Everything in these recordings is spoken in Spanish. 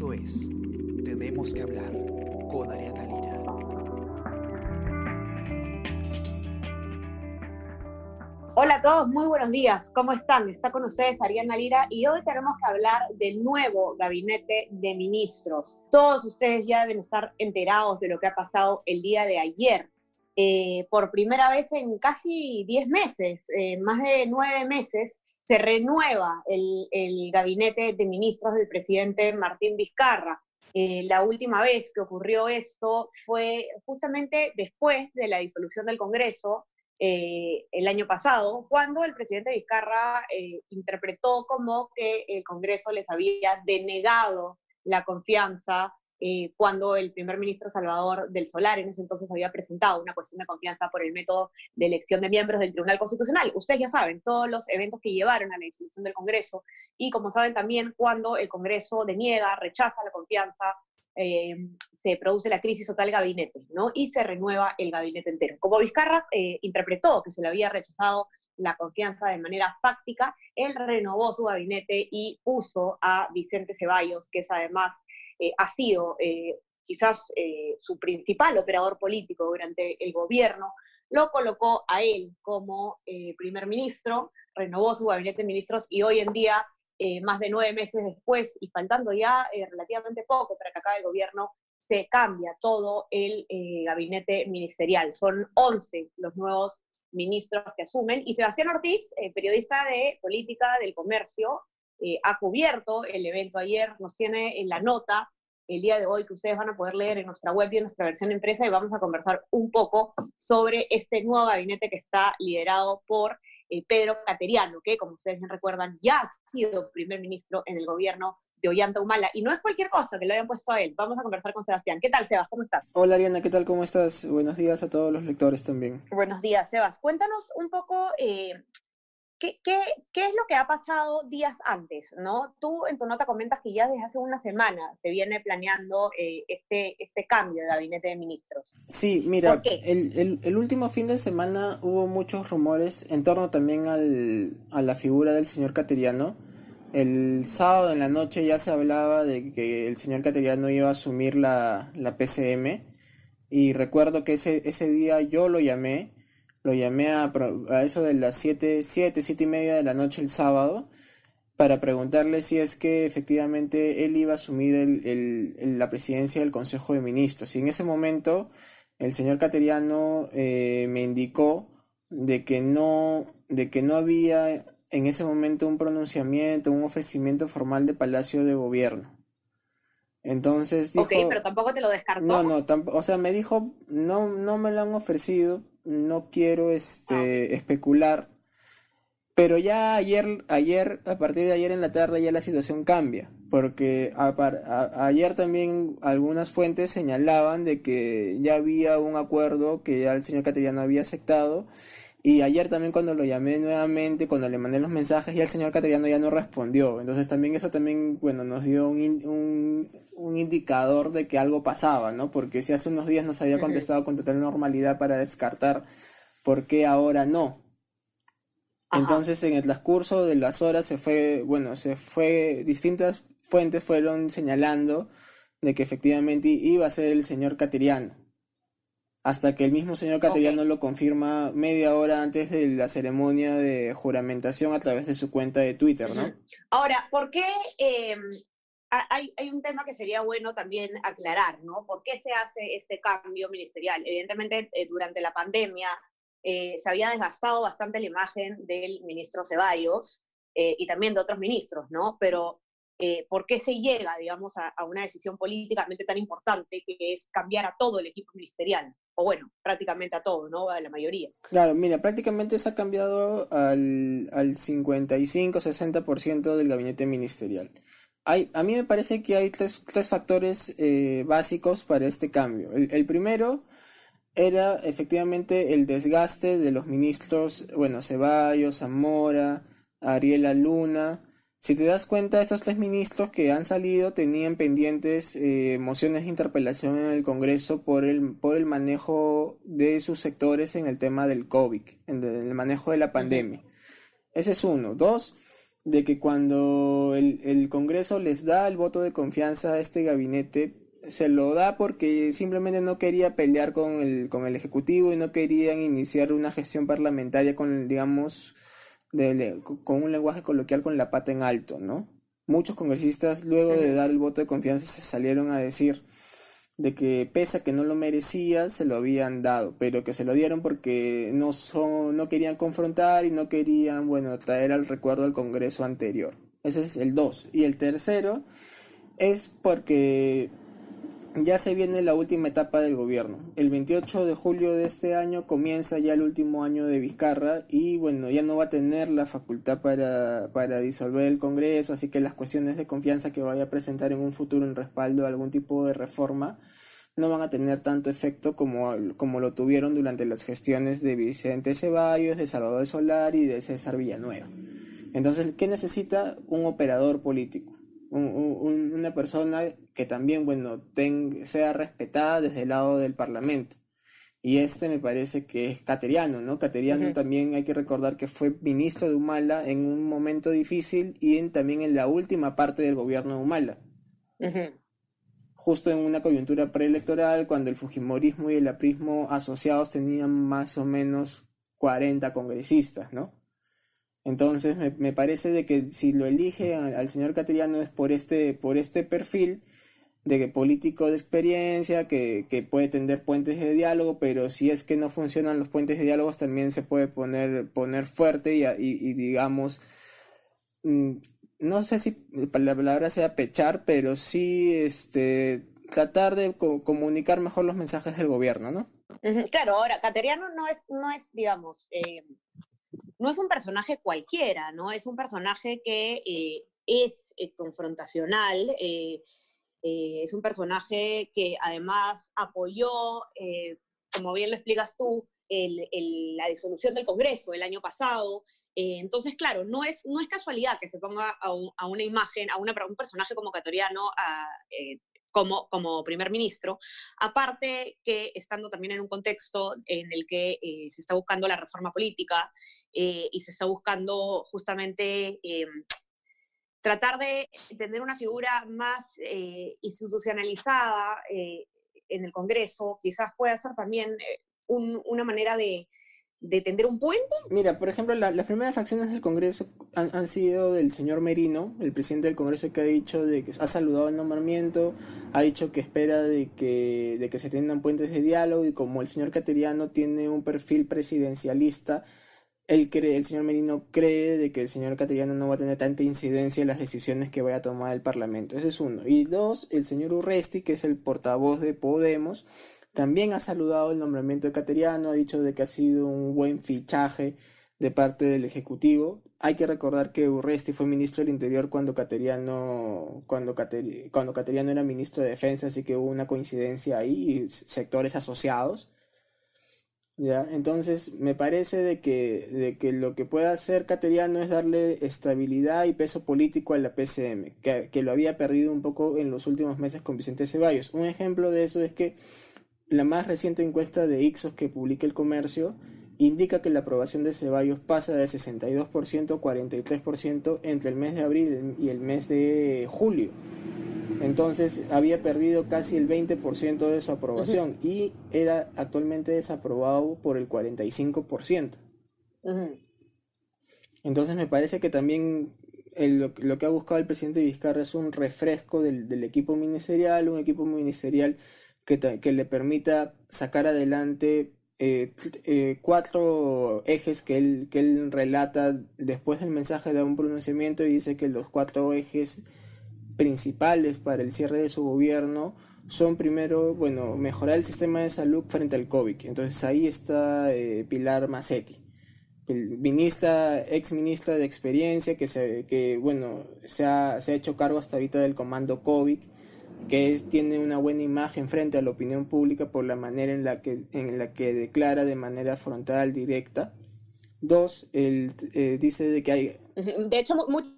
Esto es Tenemos que hablar con Ariana Lira. Hola a todos, muy buenos días. ¿Cómo están? Está con ustedes Ariana Lira y hoy tenemos que hablar del nuevo gabinete de ministros. Todos ustedes ya deben estar enterados de lo que ha pasado el día de ayer. Eh, por primera vez en casi 10 meses, eh, más de 9 meses, se renueva el, el, gabinete de ministros del presidente Martín Vizcarra. Eh, la última vez que ocurrió esto fue justamente después de la disolución del Congreso, eh, el año pasado, cuando el presidente Vizcarra eh, interpretó como que el Congreso les había denegado la confianza eh, cuando el primer ministro Salvador del Solar en ese entonces había presentado una cuestión de confianza por el método de elección de miembros del Tribunal Constitucional. Ustedes ya saben todos los eventos que llevaron a la disolución del Congreso y como saben también cuando el Congreso deniega, rechaza la confianza, eh, se produce la crisis total gabinete, ¿no? Y se renueva el gabinete entero. Como Vizcarra eh, interpretó que se le había rechazado la confianza de manera fáctica, él renovó su gabinete y puso a Vicente Ceballos, que es además eh, ha sido eh, quizás eh, su principal operador político durante el gobierno, lo colocó a él como primer ministro, renovó su gabinete de ministros y hoy en día, más de nueve meses después y faltando ya relativamente poco para que acabe el gobierno, se cambia todo el gabinete ministerial. Son 11 los nuevos ministros que asumen y Sebastián Ortiz, periodista de política del comercio, eh, ha cubierto el evento ayer, nos tiene en la nota el día de hoy que ustedes van a poder leer en nuestra web y en nuestra versión empresa y vamos a conversar un poco sobre este nuevo gabinete que está liderado por eh, Pedro Cateriano, que como ustedes bien recuerdan ya ha sido primer ministro en el gobierno de Ollanta Humala y no es cualquier cosa que lo hayan puesto a él. Vamos a conversar con Sebastián. ¿Qué tal, Sebas? ¿Cómo estás? Hola, Ariana, ¿qué tal? ¿Cómo estás? Buenos días a todos los lectores también. Buenos días, Sebas. Cuéntanos un poco eh, ¿Qué, qué, qué es lo que ha pasado días antes? ¿no? Tú en tu nota comentas que ya desde hace una semana se viene planeando eh, este, este cambio de gabinete de ministros. Sí, mira, el, el, el, último fin de semana hubo muchos rumores en torno también al, a la figura del señor Cateriano. El sábado en la noche ya se hablaba de que el señor Cateriano iba a asumir la, la PCM y recuerdo que ese, ese día yo lo llamé lo llamé a, a eso de las 7, 7, 7 y media de la noche el sábado para preguntarle si es que efectivamente él iba a asumir el, el, la presidencia del Consejo de Ministros. Y en ese momento el señor Cateriano eh, me indicó de que no, de que no había en ese momento un pronunciamiento, un ofrecimiento formal de Palacio de Gobierno. Entonces dijo... Ok, pero tampoco te lo descartó. No, no, o sea, me dijo, no, no me lo han ofrecido, no quiero este, ah. especular, pero ya ayer, ayer, a partir de ayer en la tarde ya la situación cambia, porque ayer también algunas fuentes señalaban de que ya había un acuerdo que ya el señor Cateriano había aceptado y ayer también cuando lo llamé nuevamente, cuando le mandé los mensajes, ya el señor Cateriano ya no respondió. Entonces también eso también, bueno, nos dio un, un, un, indicador de que algo pasaba, ¿no? Porque si hace unos días nos había contestado con total normalidad para descartar, ¿por qué ahora no? Entonces en el transcurso de las horas se fue, bueno, se fue, distintas fuentes fueron señalando de que efectivamente iba a ser el señor Cateriano hasta que el mismo señor Cateriano lo confirma media hora antes de la ceremonia de juramentación a través de su cuenta de Twitter, ¿no? Ahora, ¿por qué em, hay, hay, un tema que sería bueno también aclarar, ¿no? ¿Por qué se hace este cambio ministerial? Evidentemente, eh, durante la pandemia eh, se había desgastado bastante la imagen del ministro Ceballos eh, y también de otros ministros, ¿no? Pero eh, por qué se llega, digamos, a, una decisión políticamente tan importante que es cambiar a todo el equipo ministerial, o bueno, prácticamente a todo, ¿no? A la mayoría. Claro, mira, prácticamente se ha cambiado al, al 55-60% del gabinete ministerial. Hay, a mí me parece que hay tres, tres factores eh, básicos para este cambio. El, el primero era efectivamente el desgaste de los ministros, bueno, Ceballos, Zamora, Ariela Luna, si te das cuenta, estos tres ministros que han salido tenían pendientes eh, mociones de interpelación en el Congreso por el, por el manejo de sus sectores en el tema del COVID, en el manejo de la pandemia. Ese es uno. Dos, de que cuando el, el Congreso les da el voto de confianza a este gabinete, se lo da porque simplemente no quería pelear con el, con el Ejecutivo y no querían iniciar una gestión parlamentaria con, digamos, con un lenguaje coloquial con la pata en alto, ¿no? Muchos congresistas luego de dar el voto de confianza se salieron a decir de que pese a que no lo merecía, se lo habían dado, pero que se lo dieron porque no, son, no querían confrontar y no querían, bueno, traer al recuerdo al Congreso anterior. Ese es el 2. Y el tercero es porque ya se viene la última etapa del gobierno. El 28 de julio de este año comienza ya el último año de Vizcarra y bueno, ya no va a tener la facultad para, para disolver el Congreso, así que las cuestiones de confianza que vaya a presentar en un futuro en respaldo a algún tipo de reforma no van a tener tanto efecto como, como lo tuvieron durante las gestiones de Vicente Ceballos, de Salvador Solar y de César Villanueva. Entonces, ¿qué necesita un operador político? Una persona que también, bueno, sea respetada desde el lado del Parlamento. Y este me parece que es Cateriano, ¿no? Cateriano también hay que recordar que fue ministro de Humala en un momento difícil y en, también en la última parte del gobierno de Humala. Justo en una coyuntura preelectoral, cuando el Fujimorismo y el aprismo asociados tenían más o menos 40 congresistas, ¿no? Entonces me, parece de que si lo elige al, señor Cateriano es por este, por este perfil de que político de experiencia, que, puede tender puentes de diálogo, pero si es que no funcionan los puentes de diálogo también se puede poner, poner fuerte y, y, digamos, mm, no sé si la palabra sea pechar, pero sí este, tratar de comunicar mejor los mensajes del gobierno, ¿no? Claro, ahora, Cateriano no es, no es digamos, eh, no es un personaje cualquiera, ¿no? Es un personaje que eh, es eh, confrontacional, eh, es un personaje que además apoyó, como bien lo explicas tú, la disolución del Congreso el año pasado. entonces, claro, no es, no es casualidad que se ponga a, una imagen, a, una, un personaje como Catoriano a, como, como primer ministro, aparte que estando también en un contexto en el que eh, se está buscando la reforma política eh, y se está buscando justamente eh, tratar de tener una figura más institucionalizada en el Congreso, quizás pueda ser también una manera de, de tender un puente? Mira, por ejemplo, las primeras del Congreso han, sido del señor Merino, el presidente del Congreso que ha dicho de que ha saludado el nombramiento, ha dicho que espera de que, de que se tengan puentes de diálogo y como el señor Cateriano tiene un perfil presidencialista, él cree, el señor Merino cree de que el señor Cateriano no va a tener tanta incidencia en las decisiones que vaya a tomar el Parlamento. Ese es uno. Y dos, el señor Urresti, que es el portavoz de Podemos, también ha saludado el nombramiento de Cateriano, ha dicho de que ha sido un buen fichaje de parte del Ejecutivo. Hay que recordar que Urresti fue ministro del Interior cuando Cateriano, cuando, cuando Cateriano era ministro de Defensa, así que hubo una coincidencia ahí, y sectores asociados. ¿Ya? Entonces, me parece de que, de que lo que puede hacer Cateriano es darle estabilidad y peso político a la PCM, que, que lo había perdido un poco en los últimos meses con Vicente Ceballos. Un ejemplo de eso es que la más reciente encuesta de Ixos que publica el comercio indica que la aprobación de Ceballos pasa de 62% a 43% entre el mes de abril y el mes de julio. Entonces había perdido casi el 20% de su aprobación y era actualmente desaprobado por el 45%. Entonces me parece que también lo, que ha buscado el presidente Vizcarra es un refresco del, del equipo ministerial, un equipo ministerial que, le permita sacar adelante eh, eh, cuatro ejes que él, que él relata después del mensaje de un pronunciamiento y dice que los cuatro ejes principales para el cierre de su gobierno son primero, bueno, mejorar el sistema de salud frente al COVID. Entonces ahí está eh, Pilar Macetti, ministra, ex ministra de experiencia que, se, que bueno, se ha, se ha hecho cargo hasta ahorita del comando COVID que tiene una buena imagen frente a la opinión pública por la manera en la que, en la que declara de manera frontal, directa. Dos, él eh, dice de que hay... De hecho, mucho,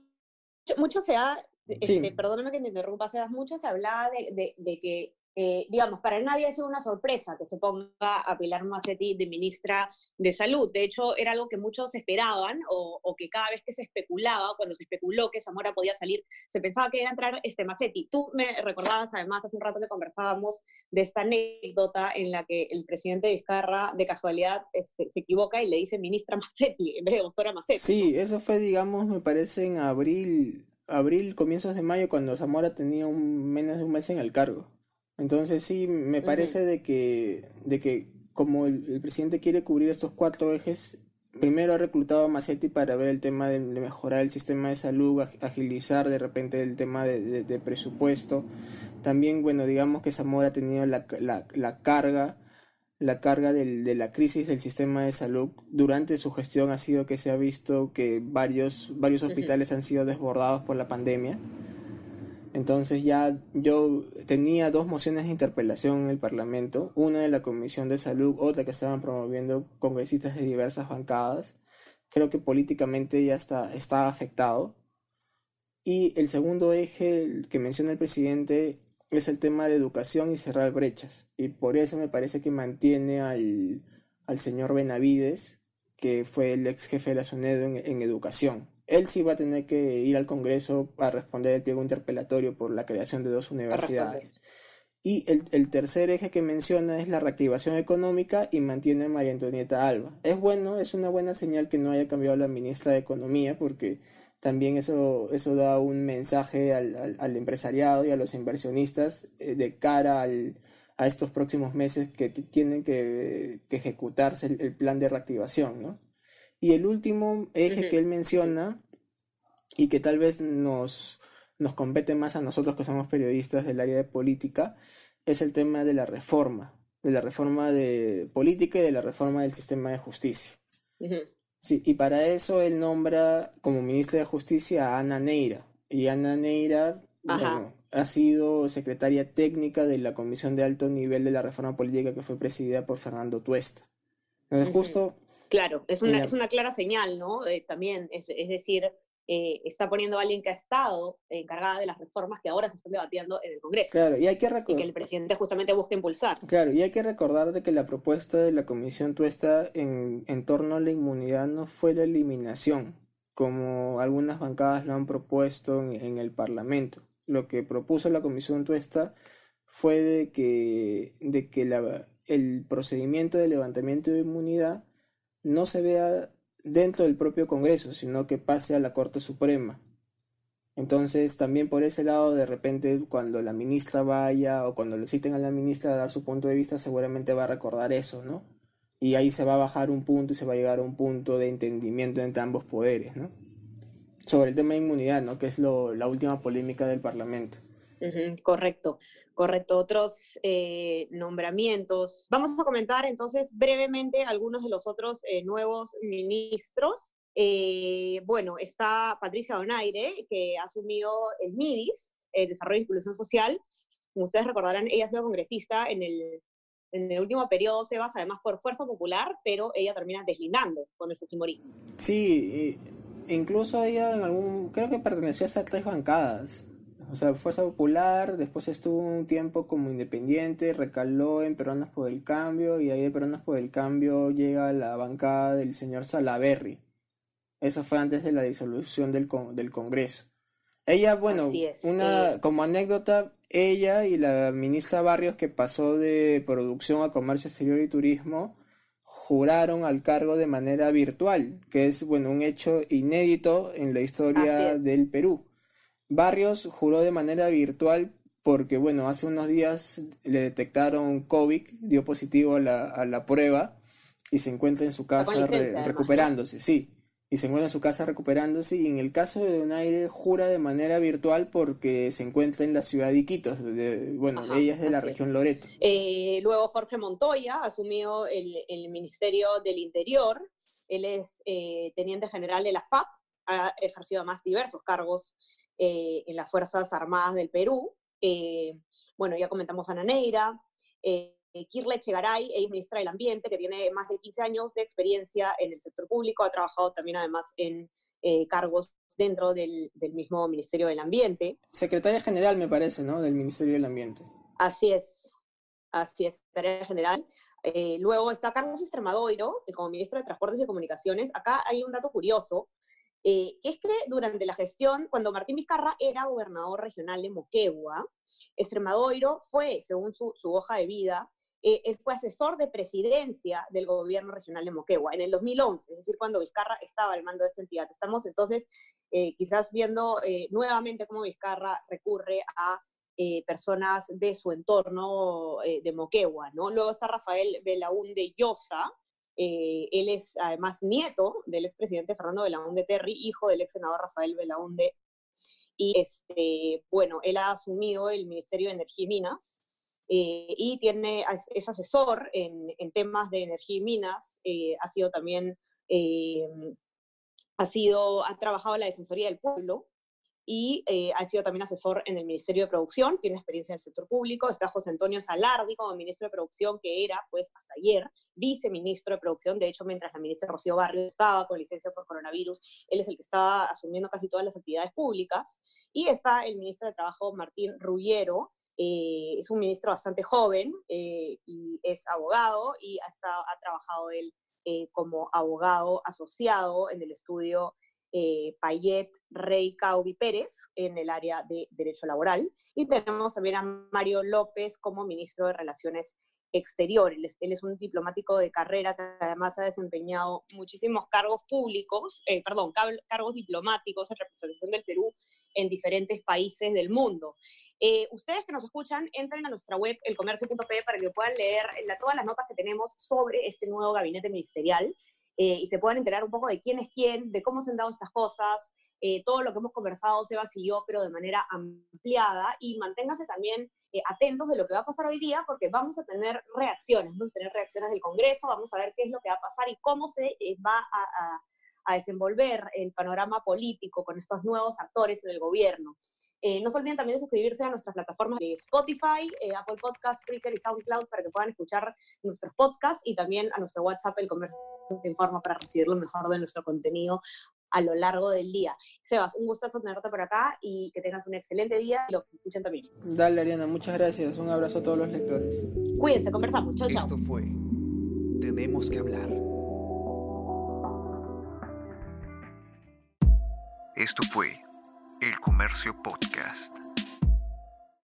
mucho se ha, este, perdóname que te interrumpa, mucho se hablaba de, de, que eh, digamos, para nadie ha sido una sorpresa que se ponga a Pilar Macetti de ministra de Salud. De hecho, era algo que muchos esperaban o, que cada vez que se especulaba, cuando se especuló que Zamora podía salir, se pensaba que iba a entrar este Macetti. Tú me recordabas, además, hace un rato que conversábamos de esta anécdota en la que el presidente Vizcarra, de casualidad, este, se equivoca y le dice ministra Macetti en vez de doctora Macetti. Sí, eso fue, digamos, me parece en abril, abril, comienzos de mayo, cuando Zamora tenía un, menos de un mes en el cargo. Entonces sí, me parece de que, de que como el, presidente quiere cubrir estos cuatro ejes, primero ha reclutado a Macetti para ver el tema de, mejorar el sistema de salud, agilizar de repente el tema de, presupuesto. También, bueno, digamos que Zamora ha tenido la, carga, la carga de la crisis del sistema de salud. Durante su gestión ha sido que se ha visto que varios, varios hospitales han sido desbordados por la pandemia. Entonces ya yo tenía dos mociones de interpelación en el Parlamento, una de la Comisión de Salud, otra que estaban promoviendo congresistas de diversas bancadas. Creo que políticamente ya está, afectado. Y el segundo eje que menciona el presidente es el tema de educación y cerrar brechas. Y por eso me parece que mantiene al, al señor Benavides, que fue el ex jefe de la SUNEDO en educación él sí va a tener que ir al Congreso a responder el pliego interpelatorio por la creación de dos universidades. Y el, tercer eje que menciona es la reactivación económica y mantiene a María Antonieta Alba. Es bueno, es una buena señal que no haya cambiado la ministra de Economía porque también eso, eso da un mensaje al, empresariado y a los inversionistas eh, de cara a estos próximos meses que tienen que, ejecutarse el, el, plan de reactivación, ¿no? Y el último eje que él menciona y que tal vez nos, nos compete más a nosotros que somos periodistas del área de política es el tema de la reforma, de la reforma de política y de la reforma del sistema de justicia. Sí, y para eso él nombra como ministra de Justicia a Ana Neira. Y Ana Neira ha sido secretaria técnica de la Comisión de Alto Nivel de la Reforma Política que fue presidida por Fernando Tuesta. Entonces, justo Claro, es una, es una clara señal, ¿no? Eh, también, es, es decir, eh, está poniendo a alguien que ha estado encargada de las reformas que ahora se están debatiendo en el Congreso. Claro, y hay que Y que el presidente justamente busca impulsar. Claro, y hay que recordar de que la propuesta de la Comisión Tuesta en, en torno a la inmunidad no fue la eliminación, como algunas bancadas lo han propuesto en, en el Parlamento. Lo que propuso la Comisión Tuesta fue de que, de que la, el procedimiento de levantamiento de inmunidad no se vea dentro del propio Congreso, sino que pase a la Corte Suprema. Entonces, también por ese lado, de repente, cuando la ministra vaya o cuando le citen a la ministra a dar su punto de vista, seguramente va a recordar eso, ¿no? Y ahí se va a bajar un punto y se va a llegar a un punto de entendimiento entre ambos poderes, ¿no? Sobre el tema de inmunidad, ¿no? Que es lo, la última polémica del Parlamento. Correcto. Correcto, otros eh, nombramientos. Vamos a comentar entonces brevemente algunos de los otros eh, nuevos ministros. Eh, bueno, está Patricia Donaire, que ha asumido el MIDIS, Desarrollo e Inclusión Social. Como ustedes recordarán, ella ha sido congresista en el, en el último periodo, Sebas, además por fuerza popular, pero ella termina deslindando con el Fujimorismo. Sí, incluso ella en algún, creo que perteneció hasta tres bancadas o sea, Fuerza Popular, después estuvo un tiempo como independiente, recaló en Peruanos por el Cambio y ahí de Peruanos por el Cambio llega la bancada del señor Salaberry. Eso fue antes de la disolución del, del Congreso. Ella, bueno, una, como anécdota, ella y la ministra Barrios que pasó de producción a comercio exterior y turismo juraron al cargo de manera virtual, que es, bueno, un hecho inédito en la historia del Perú. Barrios juró de manera virtual porque, bueno, hace unos días le detectaron COVID, dio positivo a la, a la prueba y se encuentra en su casa recuperándose, sí. Y se encuentra en su casa recuperándose y en el caso de Donaire jura de manera virtual porque se encuentra en la ciudad de Iquitos, bueno, ella es de la región Loreto. Eh, luego Jorge Montoya asumió el, el, Ministerio del Interior, él es eh, teniente general de la FAP, ha ejercido más diversos cargos eh, en las Fuerzas Armadas del Perú. Eh, bueno, ya comentamos a Naneira. Eh, Kirle Chegaray, ella es ministra del Ambiente, que tiene más de 15 años de experiencia en el sector público, ha trabajado también además en cargos dentro del, del, mismo Ministerio del Ambiente. Secretaria General, me parece, ¿no? Del Ministerio del Ambiente. Así es, Así es, tarea general. Eh, luego está Carlos Extremadoiro, como ministro de Transportes y Comunicaciones. Acá hay un dato curioso, eh, que es que durante la gestión, cuando Martín Vizcarra era gobernador regional de Moquegua, Extremadoiro fue, según su, hoja de vida, eh, él fue asesor de presidencia del gobierno regional de Moquegua en el 2011, es decir, cuando Vizcarra estaba al mando de esa entidad. Estamos entonces quizás viendo nuevamente cómo Vizcarra recurre a eh, personas de su entorno eh, de Moquegua, ¿no? Luego está Rafael Belaúnde Llosa, eh, él es además nieto del expresidente Fernando Belaúnde Terry, hijo del ex senador Rafael Belaúnde, y este, bueno, él ha asumido el Ministerio de Energía y Minas, y tiene, es asesor en, temas de energía y minas, ha sido también, ha sido, ha trabajado en la Defensoría del Pueblo, y eh, ha sido también asesor en el Ministerio de Producción, tiene experiencia en el sector público. Está José Antonio Salardi como ministro de Producción, que era, pues, hasta ayer, viceministro de Producción. De hecho, mientras la ministra Rocío Barrio estaba con licencia por coronavirus, él es el que estaba asumiendo casi todas las actividades públicas. Y está el ministro de Trabajo, Martín Rullero, eh, es un ministro bastante joven eh, y es abogado y ha, ha trabajado él como abogado asociado en el estudio eh, Payet Rey Caubi Pérez en el área de Derecho Laboral. Y tenemos también a Mario López como ministro de Relaciones Exteriores. Él es un diplomático de carrera que además ha desempeñado muchísimos cargos públicos, eh, perdón, cargos diplomáticos en representación del Perú en diferentes países del mundo. Eh, ustedes que nos escuchan, entren a nuestra web, elcomercio.p, para que puedan leer todas las notas que tenemos sobre este nuevo gabinete ministerial. Eh, y se puedan enterar un poco de quién es quién, de cómo se han dado estas cosas, eh, todo lo que hemos conversado, Sebas y yo, pero de manera ampliada, y manténganse también eh, atentos de lo que va a pasar hoy día, porque vamos a tener reacciones, vamos a tener reacciones del Congreso, vamos a ver qué es lo que va a pasar y cómo se va a desenvolver el panorama político con estos nuevos actores en el gobierno. No se olviden también de suscribirse a nuestras plataformas de Spotify, Apple Podcast, Spreaker y SoundCloud para que puedan escuchar nuestros podcasts y también a nuestro WhatsApp, el comercio te informa para recibir lo mejor de nuestro contenido a lo largo del día. Sebas, un gustazo tenerte por acá y que tengas un excelente día y lo escuchen también. Dale, Ariana, muchas gracias. Un abrazo a todos los lectores. Cuídense, conversamos. Chao, chao. Esto fue Tenemos que hablar Esto fue El Comercio Podcast.